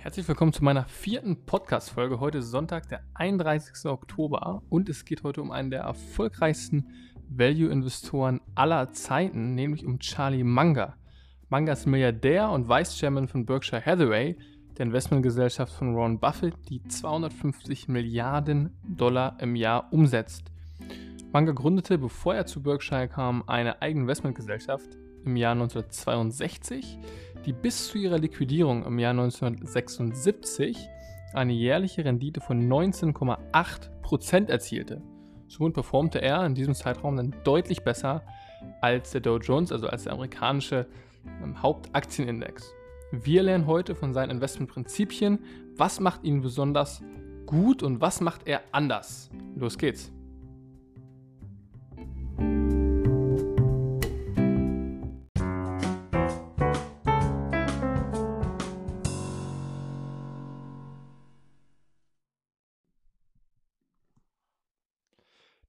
Herzlich willkommen zu meiner vierten Podcast-Folge. Heute ist Sonntag, der 31. Oktober und es geht heute um einen der erfolgreichsten Value-Investoren aller Zeiten, nämlich um Charlie Munger. Munger ist Milliardär und Vice-Chairman von Berkshire Hathaway, der Investmentgesellschaft von Ron Buffett, die 250 Milliarden Dollar im Jahr umsetzt. Munger gründete, bevor er zu Berkshire kam, eine eigene Investmentgesellschaft im Jahr 1962 die bis zu ihrer Liquidierung im Jahr 1976 eine jährliche Rendite von 19,8% erzielte. Somit performte er in diesem Zeitraum dann deutlich besser als der Dow Jones, also als der amerikanische ähm, Hauptaktienindex. Wir lernen heute von seinen Investmentprinzipien, was macht ihn besonders gut und was macht er anders. Los geht's.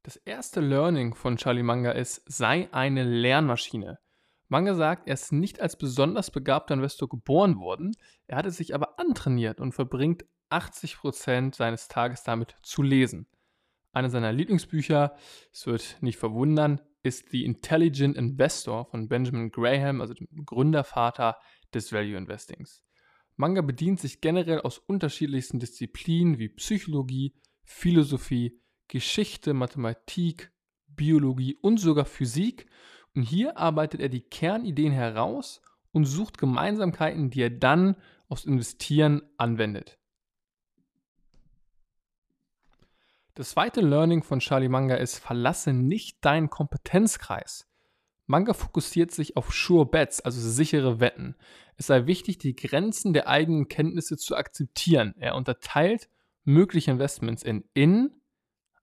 Das erste Learning von Charlie Manga ist, sei eine Lernmaschine. Manga sagt, er ist nicht als besonders begabter Investor geboren worden, er hatte sich aber antrainiert und verbringt 80% seines Tages damit zu lesen. Eine seiner Lieblingsbücher, es wird nicht verwundern, ist The Intelligent Investor von Benjamin Graham, also dem Gründervater des Value Investings. Manga bedient sich generell aus unterschiedlichsten Disziplinen wie Psychologie, Philosophie, Geschichte, Mathematik, Biologie und sogar Physik. Und hier arbeitet er die Kernideen heraus und sucht Gemeinsamkeiten, die er dann aufs Investieren anwendet. Das zweite Learning von Charlie Manga ist, verlasse nicht deinen Kompetenzkreis. Manga fokussiert sich auf Sure Bets, also sichere Wetten. Es sei wichtig, die Grenzen der eigenen Kenntnisse zu akzeptieren. Er unterteilt mögliche Investments in In,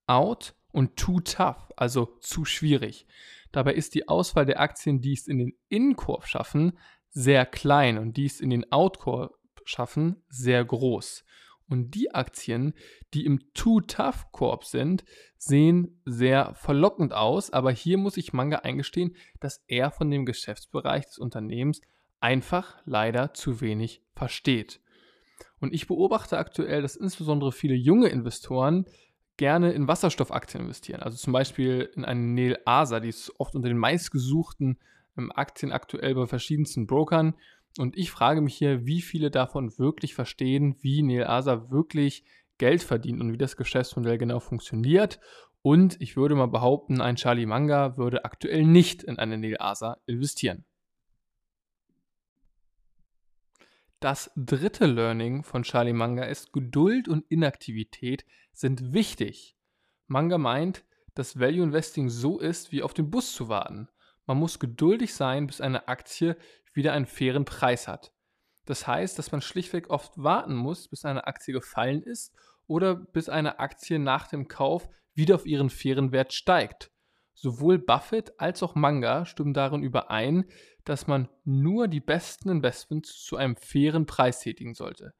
out und too tough, also zu schwierig. Dabei ist die Auswahl der Aktien, die es in den In-Korb schaffen, sehr klein und die es in den Out-Korb schaffen, sehr groß. Und die Aktien, die im Too Tough Korb sind, sehen sehr verlockend aus, aber hier muss ich Manga eingestehen, dass er von dem Geschäftsbereich des Unternehmens einfach leider zu wenig versteht. Und ich beobachte aktuell, dass insbesondere viele junge Investoren gerne in Wasserstoffaktien investieren. Also zum Beispiel in eine Nel Asa, die ist oft unter den meistgesuchten ähm, Aktien aktuell bei verschiedensten Brokern. Und ich frage mich hier, wie viele davon wirklich verstehen, wie Nel Asa wirklich Geld verdient und wie das Geschäftsmodell genau funktioniert. Und ich würde mal behaupten, ein Charlie Manga würde aktuell nicht in eine Nel Asa investieren. Das dritte Learning von Charlie Manga ist, Geduld und Inaktivität sind wichtig. Manga meint, dass Value Investing so ist, wie auf den Bus zu warten. Man muss geduldig sein, bis eine Aktie wieder einen fairen Preis hat. Das heißt, dass man schlichtweg oft warten muss, bis eine Aktie gefallen ist oder bis eine Aktie nach dem Kauf wieder auf ihren fairen Wert steigt. Sowohl Buffett als auch Manga stimmen darin überein, dass man nur die besten Investments zu einem fairen Preis tätigen sollte.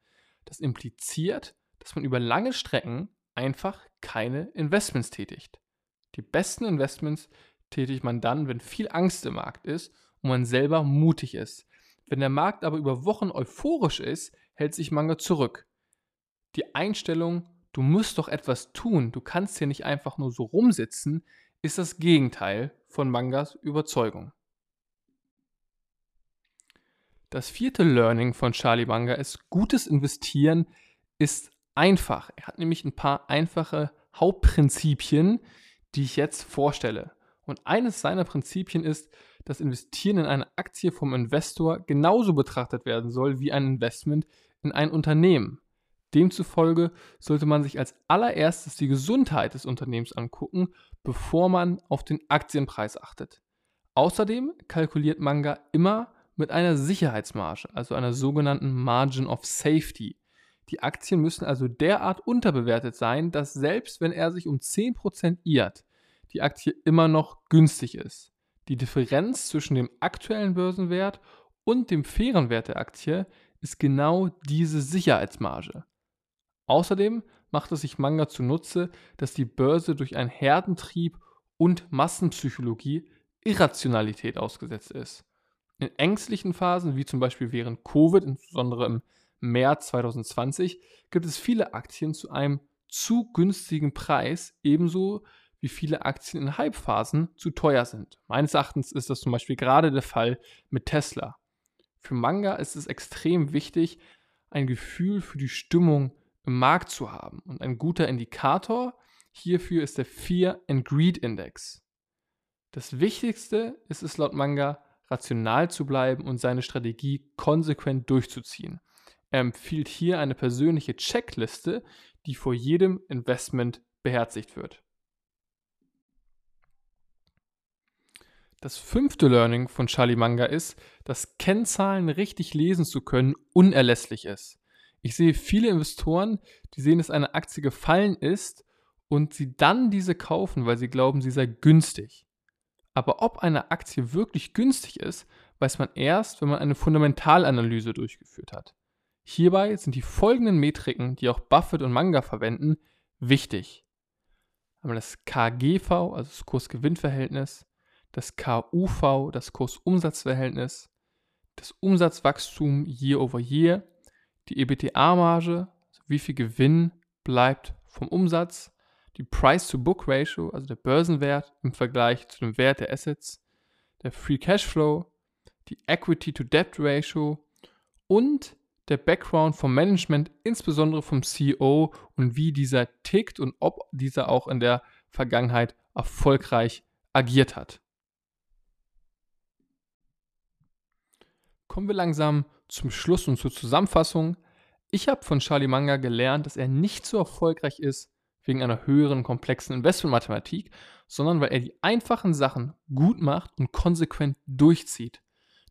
Das impliziert, dass man über lange Strecken einfach keine Investments tätigt. Die besten Investments tätigt man dann, wenn viel Angst im Markt ist und man selber mutig ist. Wenn der Markt aber über Wochen euphorisch ist, hält sich Manga zurück. Die Einstellung, du musst doch etwas tun, du kannst hier nicht einfach nur so rumsitzen, ist das Gegenteil von Mangas Überzeugung. Das vierte Learning von Charlie Manga ist, gutes Investieren ist einfach. Er hat nämlich ein paar einfache Hauptprinzipien, die ich jetzt vorstelle. Und eines seiner Prinzipien ist, dass Investieren in eine Aktie vom Investor genauso betrachtet werden soll wie ein Investment in ein Unternehmen. Demzufolge sollte man sich als allererstes die Gesundheit des Unternehmens angucken, bevor man auf den Aktienpreis achtet. Außerdem kalkuliert Manga immer mit einer Sicherheitsmarge, also einer sogenannten Margin of Safety. Die Aktien müssen also derart unterbewertet sein, dass selbst wenn er sich um 10% irrt, die Aktie immer noch günstig ist. Die Differenz zwischen dem aktuellen Börsenwert und dem fairen Wert der Aktie ist genau diese Sicherheitsmarge. Außerdem macht es sich Manga zunutze, dass die Börse durch einen Herdentrieb und Massenpsychologie Irrationalität ausgesetzt ist. In ängstlichen Phasen, wie zum Beispiel während Covid, insbesondere im März 2020 gibt es viele Aktien zu einem zu günstigen Preis, ebenso wie viele Aktien in Hypephasen zu teuer sind. Meines Erachtens ist das zum Beispiel gerade der Fall mit Tesla. Für Manga ist es extrem wichtig, ein Gefühl für die Stimmung im Markt zu haben. Und ein guter Indikator hierfür ist der Fear and Greed Index. Das Wichtigste ist es laut Manga, rational zu bleiben und seine Strategie konsequent durchzuziehen. Er empfiehlt hier eine persönliche Checkliste, die vor jedem Investment beherzigt wird. Das fünfte Learning von Charlie Manga ist, dass Kennzahlen richtig lesen zu können unerlässlich ist. Ich sehe viele Investoren, die sehen, dass eine Aktie gefallen ist und sie dann diese kaufen, weil sie glauben, sie sei günstig. Aber ob eine Aktie wirklich günstig ist, weiß man erst, wenn man eine Fundamentalanalyse durchgeführt hat. Hierbei sind die folgenden Metriken, die auch Buffett und Manga verwenden, wichtig. Einmal das KGV, also das Kurs-Gewinn-Verhältnis, das KUV, das Kursumsatzverhältnis, das Umsatzwachstum year over year, die EBTA-Marge, also wie viel Gewinn bleibt vom Umsatz, die Price-to-Book-Ratio, also der Börsenwert im Vergleich zu dem Wert der Assets, der Free Cashflow, die Equity-to-Debt-Ratio und der Background vom Management, insbesondere vom CEO und wie dieser tickt und ob dieser auch in der Vergangenheit erfolgreich agiert hat. Kommen wir langsam zum Schluss und zur Zusammenfassung. Ich habe von Charlie Manga gelernt, dass er nicht so erfolgreich ist wegen einer höheren komplexen Investmentmathematik, sondern weil er die einfachen Sachen gut macht und konsequent durchzieht.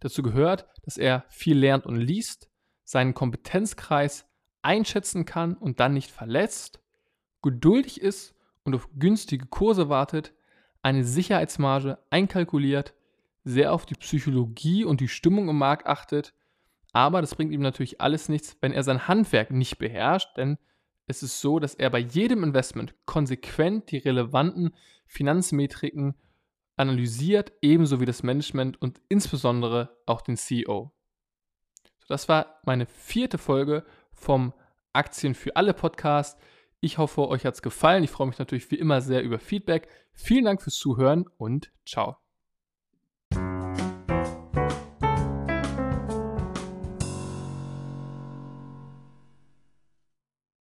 Dazu gehört, dass er viel lernt und liest, seinen Kompetenzkreis einschätzen kann und dann nicht verletzt, geduldig ist und auf günstige Kurse wartet, eine Sicherheitsmarge einkalkuliert, sehr auf die Psychologie und die Stimmung im Markt achtet, aber das bringt ihm natürlich alles nichts, wenn er sein Handwerk nicht beherrscht, denn es ist so, dass er bei jedem Investment konsequent die relevanten Finanzmetriken analysiert, ebenso wie das Management und insbesondere auch den CEO. Das war meine vierte Folge vom Aktien für alle Podcast. Ich hoffe, euch hat es gefallen. Ich freue mich natürlich wie immer sehr über Feedback. Vielen Dank fürs Zuhören und ciao.